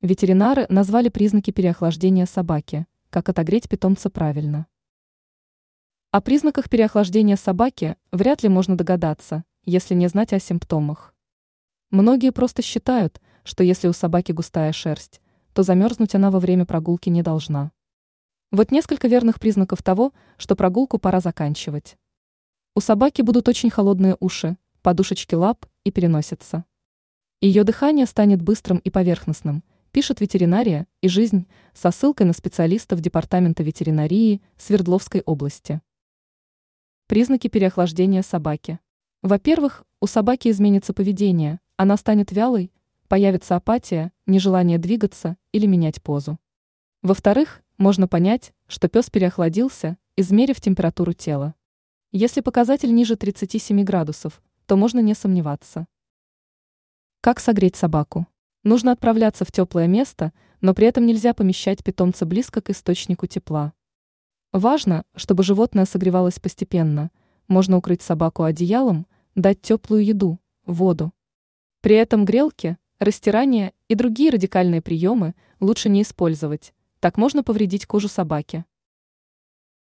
Ветеринары назвали признаки переохлаждения собаки, как отогреть питомца правильно. О признаках переохлаждения собаки вряд ли можно догадаться, если не знать о симптомах. Многие просто считают, что если у собаки густая шерсть, то замерзнуть она во время прогулки не должна. Вот несколько верных признаков того, что прогулку пора заканчивать. У собаки будут очень холодные уши, подушечки лап и переносица. Ее дыхание станет быстрым и поверхностным – пишет ветеринария и жизнь со ссылкой на специалистов Департамента ветеринарии Свердловской области. Признаки переохлаждения собаки. Во-первых, у собаки изменится поведение, она станет вялой, появится апатия, нежелание двигаться или менять позу. Во-вторых, можно понять, что пес переохладился, измерив температуру тела. Если показатель ниже 37 градусов, то можно не сомневаться. Как согреть собаку? Нужно отправляться в теплое место, но при этом нельзя помещать питомца близко к источнику тепла. Важно, чтобы животное согревалось постепенно. Можно укрыть собаку одеялом, дать теплую еду, воду. При этом грелки, растирание и другие радикальные приемы лучше не использовать, так можно повредить кожу собаки.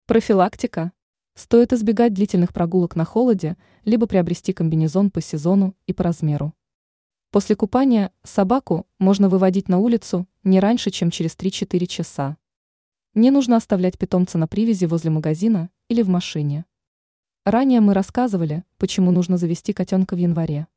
Профилактика. Стоит избегать длительных прогулок на холоде, либо приобрести комбинезон по сезону и по размеру. После купания собаку можно выводить на улицу не раньше, чем через 3-4 часа. Не нужно оставлять питомца на привязи возле магазина или в машине. Ранее мы рассказывали, почему нужно завести котенка в январе.